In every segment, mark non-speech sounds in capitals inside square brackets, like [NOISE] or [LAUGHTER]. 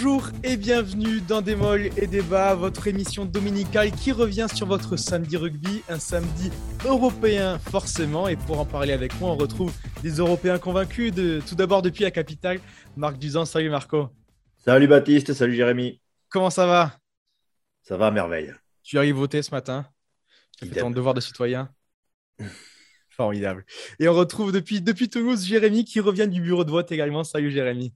Bonjour et bienvenue dans Des Molles et Débats, votre émission dominicale qui revient sur votre samedi rugby, un samedi européen forcément. Et pour en parler avec moi, on retrouve des Européens convaincus. De, tout d'abord depuis la capitale, Marc Duzan. Salut Marco. Salut Baptiste, salut Jérémy. Comment ça va? Ça va à merveille. Tu arrives voter ce matin fais ton devoir de citoyen [LAUGHS] Formidable. Et on retrouve depuis, depuis Toulouse Jérémy qui revient du bureau de vote également. Salut Jérémy.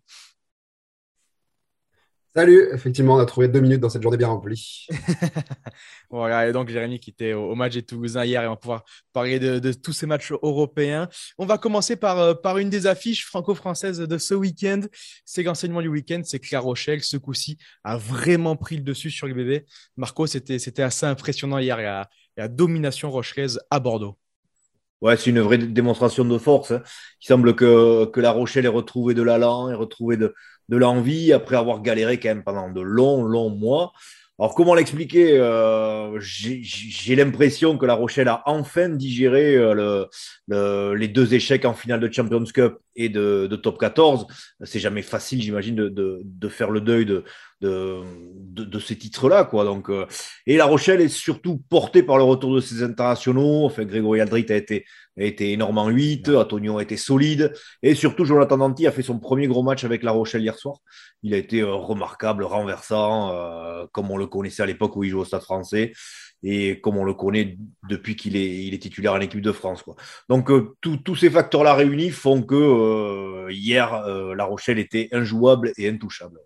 Salut, effectivement, on a trouvé deux minutes dans cette journée bien remplie. [LAUGHS] voilà, et donc Jérémy qui était au, match des Toulousains hier et on va pouvoir parler de, tous ces matchs européens. On va commencer par, euh, par une des affiches franco-françaises de ce week-end. C'est l'enseignement du week-end, c'est que La Rochelle, ce coup-ci, a vraiment pris le dessus sur les bébés. Marco, c'était assez impressionnant hier, la, la domination rochelaise à Bordeaux. Ouais, c'est une vraie démonstration de force. Hein. Il semble que, que La Rochelle ait retrouvé de l'allant, ait retrouvé de, de l'envie après avoir galéré quand même pendant de longs, longs mois. Alors, comment l'expliquer euh, J'ai l'impression que La Rochelle a enfin digéré euh, le, les deux échecs en finale de Champions Cup et de, Top 14. C'est jamais facile, j'imagine, de, faire le deuil de, de, ces titres-là. quoi. Donc, euh, et La Rochelle est surtout portée par le retour de ses internationaux. Enfin, Grégory Aldrit a été a été énormément 8, Antonio a été solide, et surtout Jonathan Danti a fait son premier gros match avec La Rochelle hier soir. Il a été euh, remarquable, renversant, euh, comme on le connaissait à l'époque où il jouait au Stade français, et comme on le connaît depuis qu'il est, il est titulaire en équipe de France. Quoi. Donc euh, tous ces facteurs-là réunis font que hier, La Rochelle était injouable et intouchable.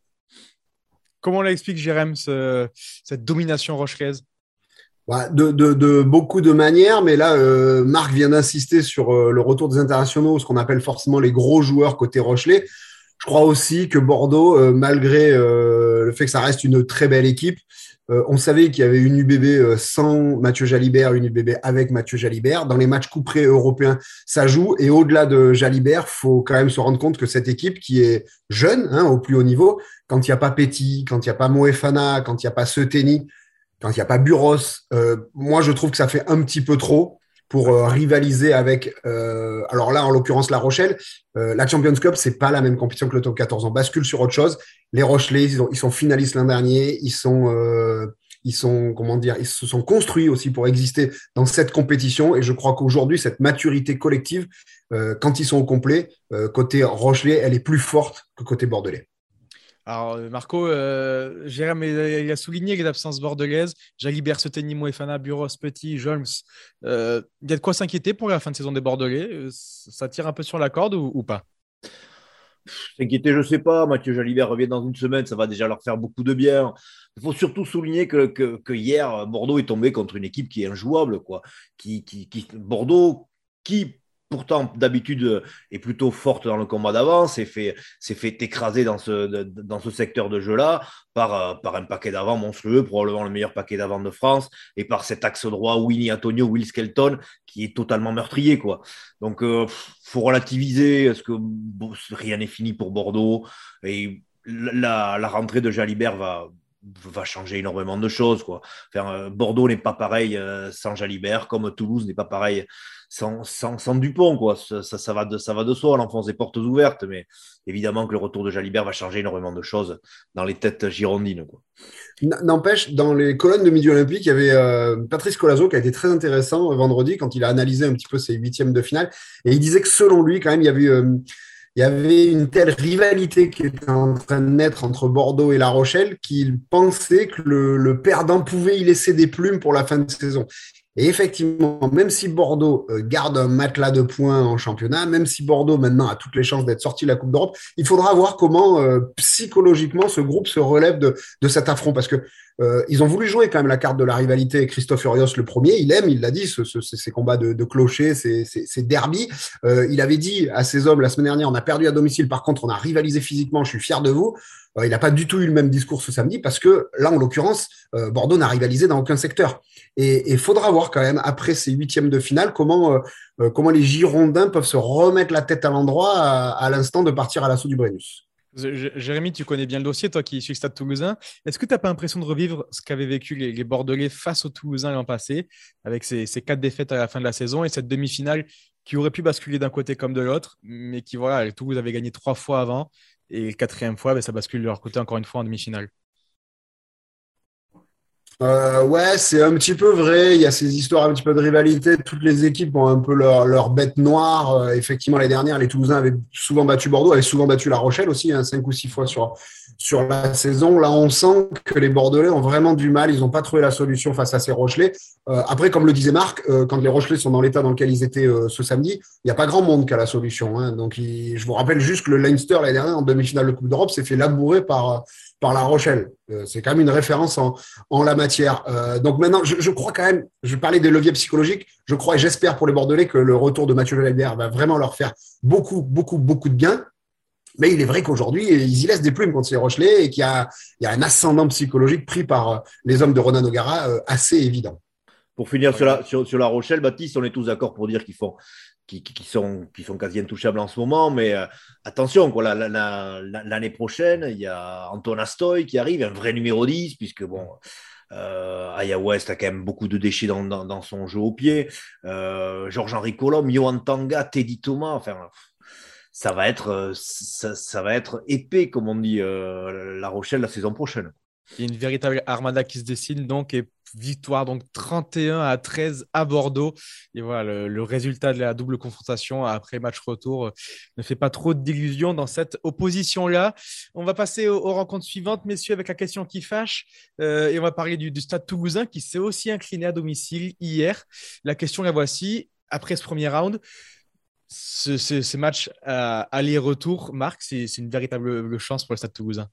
Comment l'explique Jérém cette domination rochelaise bah, de, beaucoup de manières, mais là, euh, Marc vient d'insister sur euh, le retour des internationaux, ce qu'on appelle forcément les gros joueurs côté Rochelet. Je crois aussi que Bordeaux, euh, malgré le fait que ça reste une très belle équipe, on savait qu'il y avait une UBB sans Mathieu Jalibert, une UBB avec Mathieu Jalibert. Dans les matchs couperés européens, ça joue. Et au-delà de Jalibert, faut quand même se rendre compte que cette équipe qui est jeune, hein, au plus haut niveau, quand il n'y a pas Petit, quand il n'y a pas Moefana, quand il n'y a pas Seteni, quand il n'y a pas Buros, euh, moi je trouve que ça fait un petit peu trop pour euh, rivaliser avec. Euh, alors là, en l'occurrence, La Rochelle, la Champions Cup, c'est pas la même compétition que le Top 14. On bascule sur autre chose. Les Rochelais, ils, sont finalistes l'an dernier. Ils sont, ils sont, comment dire, ils se sont construits aussi pour exister dans cette compétition. Et je crois qu'aujourd'hui, cette maturité collective, quand ils sont au complet, côté Rochelet, elle est plus forte que côté Bordelais. Alors, euh, Marco, euh, Jérôme il a souligné les absences bordelaises. Jalibert, Seteni, Moefana, Buros, Petit, Jones. Euh, il y a de quoi s'inquiéter pour la fin de saison des Bordelais? Euh, ça tire un peu sur la corde ou, pas? S'inquiéter, je ne sais pas. Mathieu Jalibert revient dans une semaine, ça va déjà leur faire beaucoup de bien. Il faut surtout souligner que, hier, Bordeaux est tombé contre une équipe qui est injouable. Quoi. Qui, qui Bordeaux, qui pourtant d'habitude euh, est plutôt forte dans le combat d'avant, s'est fait, fait écraser dans ce, dans ce secteur de jeu-là par, euh, par un paquet d'avant monstrueux, probablement le meilleur paquet d'avant de France, et par cet axe droit Winnie Antonio, Will Skelton, qui est totalement meurtrier. Quoi. Donc, euh, faut relativiser, est-ce que rien n'est fini pour Bordeaux Et la, la rentrée de Jalibert va, va changer énormément de choses. Quoi. Bordeaux n'est pas pareil sans Jalibert, comme Toulouse n'est pas pareil sans, sans, Dupont, quoi. Ça, ça, va de, ça va de soi, l'enfance des portes ouvertes, mais évidemment que le retour de Jalibert va changer énormément de choses dans les têtes girondines. N'empêche, dans les colonnes de Midi Olympique, il y avait euh, Patrice Colazo qui a été très intéressant vendredi quand il a analysé un petit peu ses huitièmes de finale. Et il disait que selon lui, quand même, il y avait, euh, il y avait une telle rivalité qui était en train de naître entre Bordeaux et La Rochelle qu'il pensait que le, le perdant pouvait y laisser des plumes pour la fin de saison. Et effectivement, même si Bordeaux euh, garde un matelas de points en championnat, même si Bordeaux maintenant a toutes les chances d'être sorti de la Coupe d'Europe, il faudra voir comment euh, psychologiquement ce groupe se relève de, de cet affront. Parce que euh, ils ont voulu jouer quand même la carte de la rivalité. Christophe Urios, le premier, il aime, il l'a dit, ce, ce, ces combats de, de clochers, ces, ces, ces derbies. Euh, il avait dit à ses hommes la semaine dernière, on a perdu à domicile, par contre, on a rivalisé physiquement, je suis fier de vous. Euh, il n'a pas du tout eu le même discours ce samedi parce que là, en l'occurrence, euh, Bordeaux n'a rivalisé dans aucun secteur. Et il faudra voir quand même, après ces huitièmes de finale, comment, euh, comment les Girondins peuvent se remettre la tête à l'endroit à, l'instant de partir à l'assaut du Brennus. Jérémy, tu connais bien le dossier, toi qui suis Stade Toulousain. Est-ce que tu n'as pas l'impression de revivre ce qu'avaient vécu les, Bordelais face aux Toulousains l'an passé, avec ces, quatre défaites à la fin de la saison et cette demi-finale qui aurait pu basculer d'un côté comme de l'autre, mais qui, voilà, Toulouse avait gagné trois fois avant Et quatrième fois, ben, ça bascule leur côté encore une fois en demi-finale. Euh, ouais, c'est un petit peu vrai. Il y a ces histoires un petit peu de rivalité. Toutes les équipes ont un peu leur, leur bête noire. Euh, effectivement, les dernières, les Toulousains avaient souvent battu Bordeaux, avaient souvent battu La Rochelle aussi, hein, cinq ou six fois sur, sur la saison. Là, on sent que les Bordelais ont vraiment du mal. Ils n'ont pas trouvé la solution face à ces Rochelais. Euh, après, comme le disait Marc, euh, quand les Rochelais sont dans l'état dans lequel ils étaient ce samedi, il n'y a pas grand monde qui a la solution. Hein. Donc, je vous rappelle juste que le Leinster, l'année dernière, en demi-finale de Coupe d'Europe, s'est fait labourer par par La Rochelle. Euh, c'est quand même une référence en, en la matière. Euh, donc maintenant, je, je, crois quand même, je parlais des leviers psychologiques, je crois et j'espère pour les Bordelais que le retour de Mathieu Lelbert va vraiment leur faire beaucoup, beaucoup, beaucoup de bien. Mais il est vrai qu'aujourd'hui, ils y laissent des plumes contre les Rochelais et qu'il y a, il y a un ascendant psychologique pris par euh, les hommes de Ronan O'Gara assez évident. Pour finir sur la, sur, sur la Rochelle, Baptiste, on est tous d'accord pour dire qu'ils font qui, sont, qui sont quasi intouchables en ce moment. Mais euh, attention, quoi, l'année prochaine, il y a Anton Astoy qui arrive, un vrai numéro 10, puisque bon. Euh, Aya West a quand même beaucoup de déchets dans, dans, son jeu au pied. Euh, Georges-Henri Colomb, Johan Tanga, Teddy Thomas, enfin, ça va être, euh, ça, va être épais, comme on dit, euh, La Rochelle la saison prochaine. Il y a une véritable armada qui se dessine donc et victoire donc 31 à 13 à Bordeaux. Et voilà, le, résultat de la double confrontation après match retour euh, ne fait pas trop d'illusions dans cette opposition-là. On va passer aux, rencontres suivantes, messieurs, avec la question qui fâche. Euh, et on va parler du, Stade toulousain qui s'est aussi incliné à domicile hier. La question la voici. Après ce premier round, ce, match aller-retour, Marc, c'est une véritable chance pour le Stade toulousain.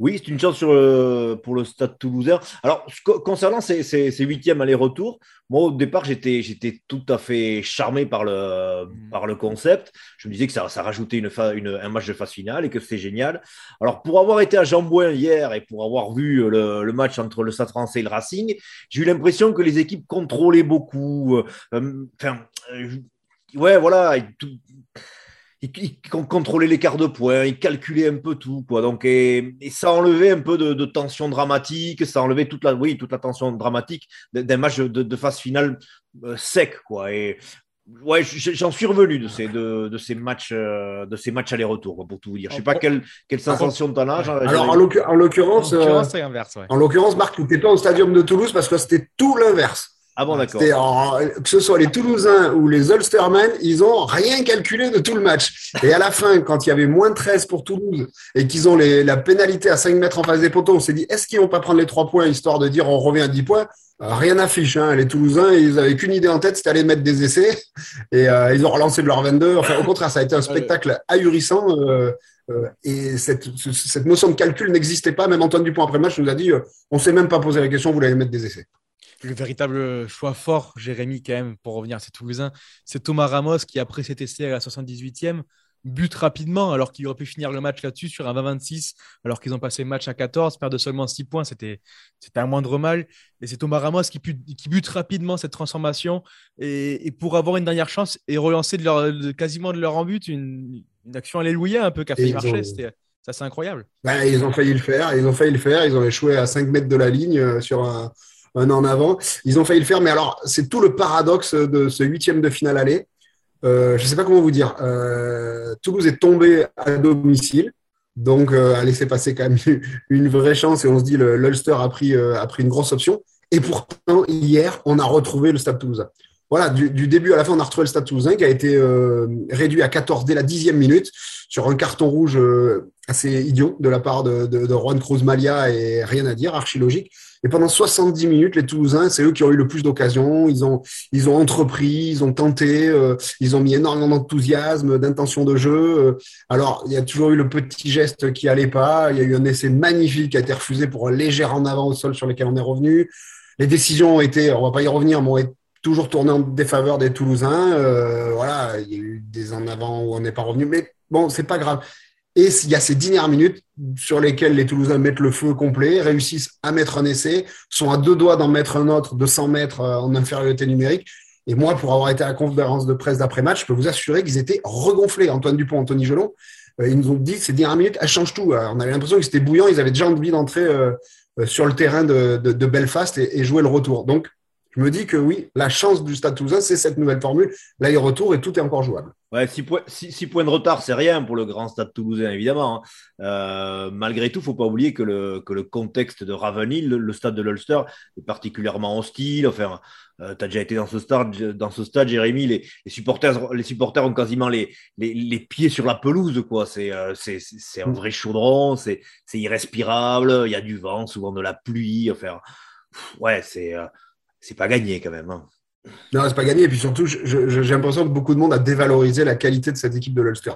Oui, c'est une chance sur, euh, pour le Stade Toulousain. Alors, concernant ces, ces, huitièmes aller-retour, moi au départ j'étais j'étais tout à fait charmé par le mmh. par le concept. Je me disais que ça, ça rajoutait une, une un match de phase finale et que c'est génial. Alors pour avoir été à Jambouin hier et pour avoir vu le, le match entre le Stade Français et le Racing, j'ai eu l'impression que les équipes contrôlaient beaucoup. Euh, euh, enfin, ouais, voilà. Tout, il, contrôlait l'écart de points, il calculait un peu tout, quoi. Donc, et, ça enlevait un peu de, tension dramatique, ça enlevait toute la, oui, toute la tension dramatique d'un match de, phase finale euh, sec, quoi. Et ouais, j'en suis revenu de ces, de, ces matchs, euh, de ces matchs aller-retour, pour tout vous dire. Je sais pas quelle, quelle sensation de as. Alors, en l'occurrence, euh, en l'occurrence, Marc, tu n'étais pas au stadium de Toulouse parce que c'était tout l'inverse. Ah bon, d'accord. Que ce soit les Toulousains ou les Ulstermen, ils ont rien calculé de tout le match. Et à la fin, quand il y avait moins 13 pour Toulouse et qu'ils ont les, la pénalité à 5 mètres en face des poteaux, on s'est dit, est-ce qu'ils vont pas prendre les 3 points histoire de dire on revient à 10 points? Euh, Rien n'affiche. Hein. Les Toulousains, ils avaient qu'une idée en tête, c'était aller mettre des essais. Et euh, ils ont relancé de leur 22. Enfin, au contraire, ça a été un spectacle ahurissant. Euh, euh, et cette, cette, notion de calcul n'existait pas. Même Antoine Dupont, après le match, nous a dit, on s'est même pas posé la question, vous voulez mettre des essais le véritable choix fort, Jérémy, quand même, pour revenir à ces Toulousains, c'est Thomas Ramos qui, après cet essai à la 78e, bute rapidement, alors qu'il aurait pu finir le match là-dessus sur un 20-26, alors qu'ils ont passé le match à 14, perdre seulement 6 points, c'était un moindre mal. Et c'est Thomas Ramos qui, qui, bute rapidement cette transformation et, pour avoir une dernière chance et relancer de leur, quasiment de leur en but une, une action alléluia un peu qui a failli marcher. Ça, c'est incroyable. Ben, ils ont failli le faire, ils ont failli le faire, ils ont échoué à 5 mètres de la ligne euh, sur un, un an avant. Ils ont failli le faire, mais alors c'est tout le paradoxe de ce huitième de finale aller. Euh, je ne sais pas comment vous dire. Euh, Toulouse est tombé à domicile, donc euh, a laissé passer quand même [LAUGHS] une vraie chance et on se dit l'Ulster a pris, a pris une grosse option. Et pourtant, hier, on a retrouvé le Stade Toulousain. Voilà, du, début à la fin, on a retrouvé le Stade Toulousain qui a été réduit à 14 dès la dixième minute sur un carton rouge assez idiot de la part de, Juan Cruz Malia et rien à dire, archi logique. Et pendant 70 minutes, les Toulousains, c'est eux qui ont eu le plus d'occasions. Ils ont, ils ont entrepris, ils ont tenté, euh, ils ont mis énormément d'enthousiasme, d'intention de jeu. Euh, alors, il y a toujours eu le petit geste qui allait pas. Il y a eu un essai magnifique qui a été refusé pour un léger en avant au sol sur lequel on est revenu. Les décisions ont été, on va pas y revenir, mais ont toujours tourné en défaveur des Toulousains. Euh, voilà, il y a eu des en avant où on n'est pas revenu, mais bon, c'est pas grave. Et il y a ces dernières minutes sur lesquelles les Toulousains mettent le feu complet, réussissent à mettre un essai, sont à deux doigts d'en mettre un autre de 100 mètres euh, en infériorité numérique. Et moi, pour avoir été à la conférence de presse d'après-match, je peux vous assurer qu'ils étaient regonflés. Antoine Dupont, Anthony Gelon, euh, ils nous ont dit ces dernières minutes, elles changent tout. On avait l'impression qu'ils étaient bouillants, ils avaient déjà envie d'entrer sur le terrain de, Belfast et, jouer le retour. Donc, je me dis que oui, la chance du Stade Toulousain, c'est cette nouvelle formule, l'aller-retour et tout est encore jouable. Ouais, 6 points, points, de retard, c'est rien pour le grand Stade Toulousain, évidemment. Hein. Euh, malgré tout, il ne faut pas oublier que le, que le contexte de Ravenil, le, stade de l'Ulster, est particulièrement hostile. Enfin, euh, tu as déjà été dans ce stade, dans ce stade Jérémy. Les, les, supporters, les supporters ont quasiment les, les, les pieds sur la pelouse. quoi. C'est euh, c'est un vrai chaudron, c'est irrespirable. Il y a du vent, souvent de la pluie. Enfin, ouais, c'est c'est pas gagné quand même. Hein. Non, c'est pas gagné. Et puis surtout, j'ai l'impression que beaucoup de monde a dévalorisé la qualité de cette équipe de l'Ulster.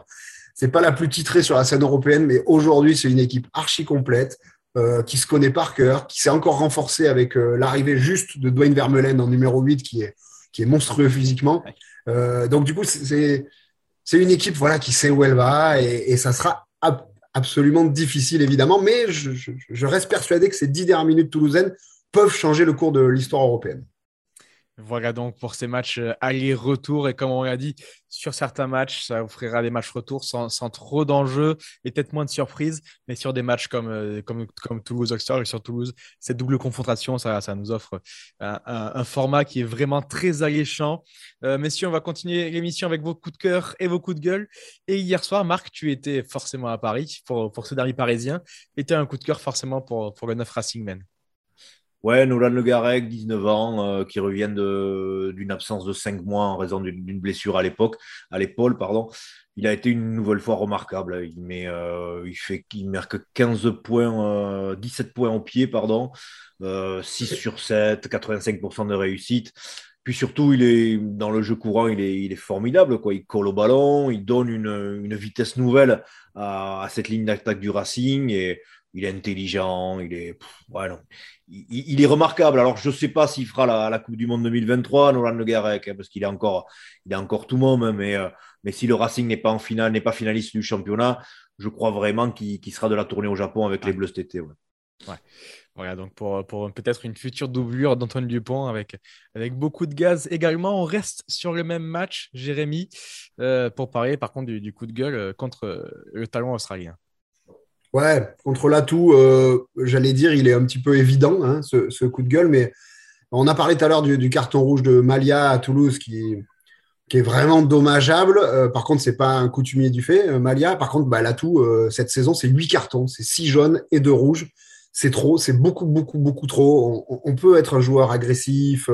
C'est pas la plus titrée sur la scène européenne, mais aujourd'hui, c'est une équipe archi complète, euh, qui se connaît par cœur, qui s'est encore renforcée avec euh, l'arrivée juste de Dwayne Vermeulen en numéro 8, qui est, qui est monstrueux physiquement. Euh, donc, du coup, c'est une équipe voilà, qui sait où elle va et, ça sera absolument difficile, évidemment. Mais je, je reste persuadé que ces dix dernières minutes toulousaines peuvent changer le cours de l'histoire européenne. Voilà donc pour ces matchs euh, aller-retour. Et comme on l'a dit, sur certains matchs, ça offrira des matchs retour sans, trop d'enjeux et peut-être moins de surprises. Mais sur des matchs comme, euh, Toulouse-Oxford et sur Toulouse, cette double confrontation, ça, nous offre un, format qui est vraiment très alléchant. Euh, messieurs, on va continuer l'émission avec vos coups de cœur et vos coups de gueule. Et hier soir, Marc, tu étais forcément à Paris pour, pour ce dernier parisien. Et tu as un coup de cœur forcément pour, pour le 9 Racing Men. Ouais, Nolan Le Garec, 19 ans, euh, qui revient d'une absence de 5 mois en raison d'une blessure à l'époque, à l'épaule, pardon. Il a été une nouvelle fois remarquable. Il, met, euh, il, fait, il marque 15 points, 17 euh, points au pied, pardon, 6 sur 7, 85% de réussite. Puis surtout, il est dans le jeu courant, il est, il est formidable. Quoi. Il colle au ballon, il donne une, une vitesse nouvelle à, à cette ligne d'attaque du Racing et il est intelligent, il est, ouais, non. Il, est remarquable. Alors, je ne sais pas s'il fera la, Coupe du Monde 2023, Nolan Le Garec, hein, parce qu'il est encore, il est encore tout monde, hein, mais, euh, mais si le Racing n'est pas en finale, n'est pas finaliste du championnat, je crois vraiment qu'il sera de la tournée au Japon avec les Bleus cet été. Ouais. Voilà, donc pour, pour peut-être une future doublure d'Antoine Dupont avec, avec beaucoup de gaz également. On reste sur le même match, Jérémy, euh, pour parler par contre du, du, coup de gueule euh, contre le talon australien. Ouais, contre l'atout, euh, j'allais dire, il est un petit peu évident, hein, ce, coup de gueule, mais on a parlé tout à l'heure du, carton rouge de Malia à Toulouse qui, qui est vraiment dommageable. Euh, par contre, c'est pas un coutumier du fait, euh, Malia. Par contre, bah, l'atout, cette saison, c'est huit cartons, c'est six jaunes et deux rouges. C'est trop, c'est beaucoup, beaucoup, beaucoup trop. On, peut être un joueur agressif,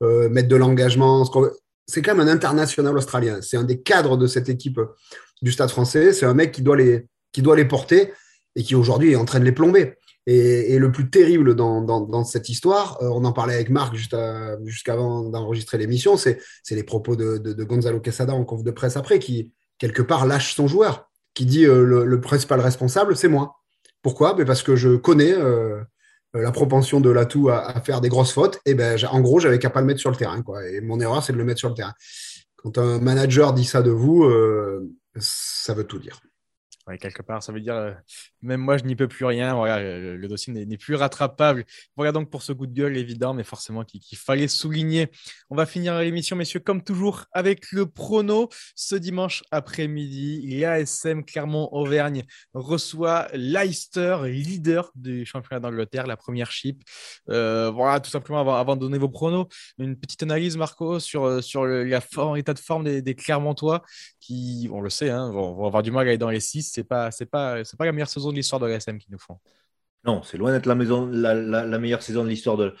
mettre de l'engagement. C'est quand même un international australien. C'est un des cadres de cette équipe du Stade français. C'est un mec qui doit les qui doit les porter et qui aujourd'hui est en train de les plomber. Et, le plus terrible dans, cette histoire, euh, on en parlait avec Marc juste jusqu'avant d'enregistrer l'émission, c'est les propos de, Gonzalo Quesada en conf de presse après, qui quelque part lâche son joueur, qui dit euh, le, principal responsable, c'est moi. Pourquoi? Ben Parce que je connais euh, la propension de l'atout à, faire des grosses fautes, et ben en gros, j'avais qu'à pas le mettre sur le terrain. Et mon erreur, c'est de le mettre sur le terrain. Quand un manager dit ça de vous, ça veut tout dire quelque part, ça veut dire euh, même moi, je n'y peux plus rien. Voilà, le, dossier n'est plus rattrapable. Voilà donc pour ce coup de gueule évident, mais forcément qu'il fallait souligner. On va finir l'émission, messieurs, comme toujours, avec le prono. Ce dimanche après-midi, l'ASM Clermont-Auvergne reçoit Leicester, leader du championnat d'Angleterre, la première chip. Euh, voilà, tout simplement, avant, de donner vos pronos, une petite analyse, Marco, sur, sur l'état de forme des, Clermontois qui, on le sait, hein, vont, avoir du mal à aller dans les 6 c'est pas, c'est pas, c'est pas la meilleure saison de l'histoire de l'ASM qu'ils nous font. Non, c'est loin d'être la, maison, la, meilleure saison de l'histoire de,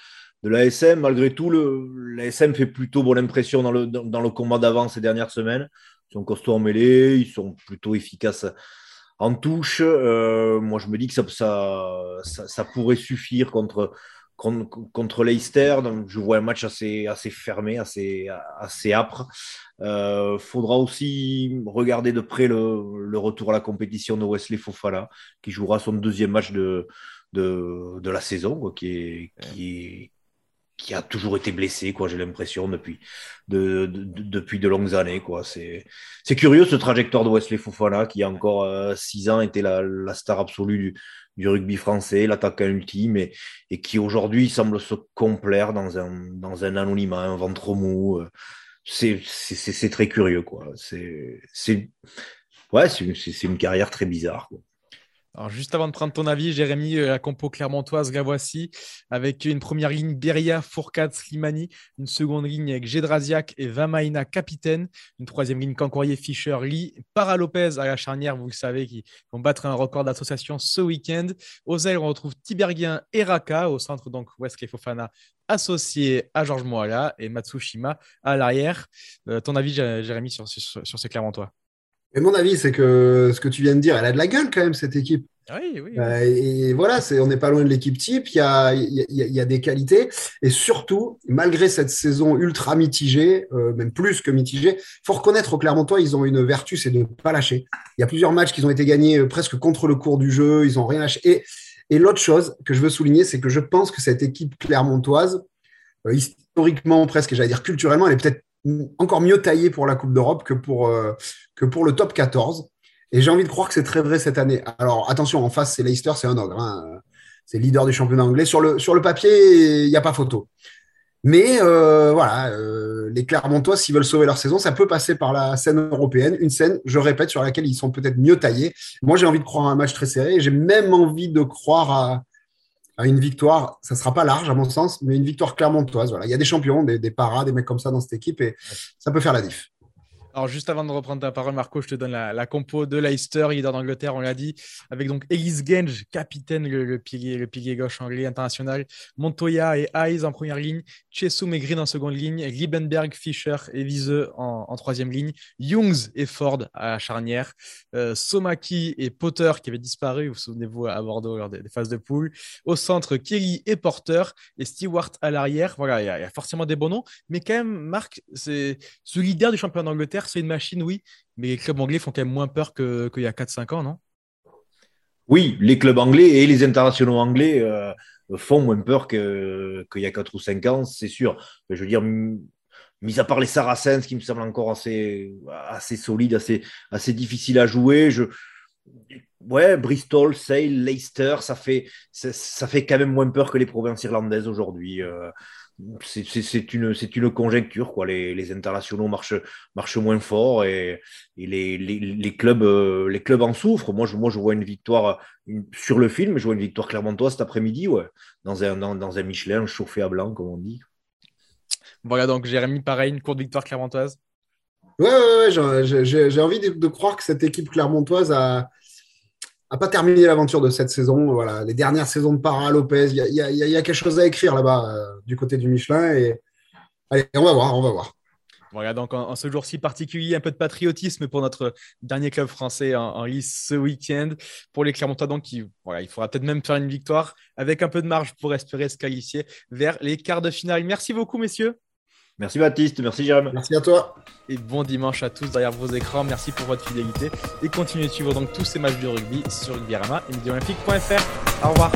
de l'ASM. Malgré tout, l'ASM fait plutôt bonne impression dans le, dans, le combat d'avant ces dernières semaines. Ils sont costauds en mêlée, ils sont plutôt efficaces en touche. Euh, moi, je me dis que ça, ça pourrait suffire contre, contre, Leicester. Donc, je vois un match assez, assez fermé, assez, assez âpre. Euh, faudra aussi regarder de près le, le, retour à la compétition de Wesley Fofana, qui jouera son deuxième match de, de, de la saison, quoi, qui, est, qui, qui a toujours été blessé, quoi, j'ai l'impression, depuis de, depuis de longues années. Quoi. C'est, c'est curieux ce trajectoire de Wesley Fofana, qui a encore euh, six ans était la, la star absolue du, du rugby français, l'attaquant ultime, et, qui aujourd'hui semble se complaire dans un, dans un anonymat, un ventre mou. Euh, c'est, très curieux, quoi. C'est, ouais, c'est, une, carrière très bizarre. Alors, juste avant de prendre ton avis, Jérémy, euh, la compo clermontoise, la voici, avec une première ligne Beria, Fourcade, Slimani, une seconde ligne avec Gédrasiak et Vamaina, capitaine, une troisième ligne Cancourier, Fischer, Lee, Para Lopez à la charnière, vous le savez, qui vont battre un record d'association ce week-end. Aux ailes, on retrouve Tiberghien et Raka, au centre, donc Wesley Fofana associé à Georges Moala et Matsushima à l'arrière. Euh, ton avis, Jérémy, sur ces Clermontois? Et mon avis, c'est que ce que tu viens de dire, elle a de la gueule quand même, cette équipe. Oui, oui. Euh, et voilà, c'est, on n'est pas loin de l'équipe type, il y a, y, a, y a des qualités. Et surtout, malgré cette saison ultra mitigée, euh, même plus que mitigée, il faut reconnaître au Clermontois, ils ont une vertu, c'est de ne pas lâcher. Il y a plusieurs matchs qui ont été gagnés euh, presque contre le cours du jeu, ils n'ont rien lâché. Et, et l'autre chose que je veux souligner, c'est que je pense que cette équipe clermontoise, euh, historiquement presque, j'allais dire culturellement, elle est peut-être encore mieux taillée pour la Coupe d'Europe que pour, euh, le top 14. Et j'ai envie de croire que c'est très vrai cette année. Alors attention, en face, c'est Leicester, c'est un ogre. Hein. C'est leader du championnat anglais. Sur le, papier, il n'y a pas photo. Mais euh, voilà, euh, les Clermontois, s'ils veulent sauver leur saison, ça peut passer par la scène européenne, une scène, je répète, sur laquelle ils sont peut-être mieux taillés. Moi, j'ai envie de croire à un match très serré. J'ai même envie de croire à une victoire. Ça sera pas large, à mon sens, mais une victoire clermontoise. Voilà, il y a des champions, des, paras, des mecs comme ça dans cette équipe, et ça peut faire la diff. Alors, juste avant de reprendre ta parole, Marco, je te donne la, compo de Leicester, leader d'Angleterre, on l'a dit, avec donc Ellis Genge, capitaine, le, pilier, le pilier gauche anglais international, Montoya et Hayes en première ligne, Chesum et Green en seconde ligne, Liebenberg, Fischer et Viseux en, troisième ligne, Youngs et Ford à la charnière, euh, Somaki et Potter qui avaient disparu, vous vous souvenez-vous, à Bordeaux lors des, phases de poule, au centre, Kelly et Porter et Stewart à l'arrière. Voilà, il y, a forcément des bons noms, mais quand même, Marc, c'est ce leader du championnat d'Angleterre c'est une machine, oui, mais les clubs anglais font quand même moins peur qu'il y a 4-5 ans, non? Oui, les clubs anglais et les internationaux anglais euh, font moins peur qu'il y a 4 ou 5 ans, c'est sûr. Je veux dire, mis à part les Saracens, qui me semblent encore assez, assez solides, assez, assez difficiles à jouer, je, ouais, Bristol, Sale, Leicester, ça fait, ça, fait quand même moins peur que les provinces irlandaises aujourd'hui. Euh, c'est une, une conjecture. Quoi. Les, les, internationaux marchent, marchent moins fort et, et les, les, les, clubs, euh, les clubs en souffrent. Moi je, moi, je vois une victoire sur le film, je vois une victoire clermontoise cet après-midi, ouais, dans, un, dans, dans, un Michelin chauffé à blanc, comme on dit. Voilà, donc Jérémy, pareil, une courte victoire clermontoise. Ouais, ouais, ouais j'ai envie de, de, croire que cette équipe clermontoise a, n'a pas terminé l'aventure de cette saison. Voilà, les dernières saisons de Para Lopez, il y, y, a quelque chose à écrire là-bas euh, du côté du Michelin. Et allez, on va voir, on va voir. Voilà, donc en, ce jour-ci particulier, un peu de patriotisme pour notre dernier club français en, lice ce week-end. Pour les Clermontois, donc, voilà, il faudra peut-être même faire une victoire avec un peu de marge pour espérer se qualifier vers les quarts de finale. Merci beaucoup, messieurs. Merci Baptiste, merci Jérôme. Merci à toi. Et bon dimanche à tous derrière vos écrans. Merci pour votre fidélité et continuez de suivre donc tous ces matchs du rugby sur Rugby et Au revoir.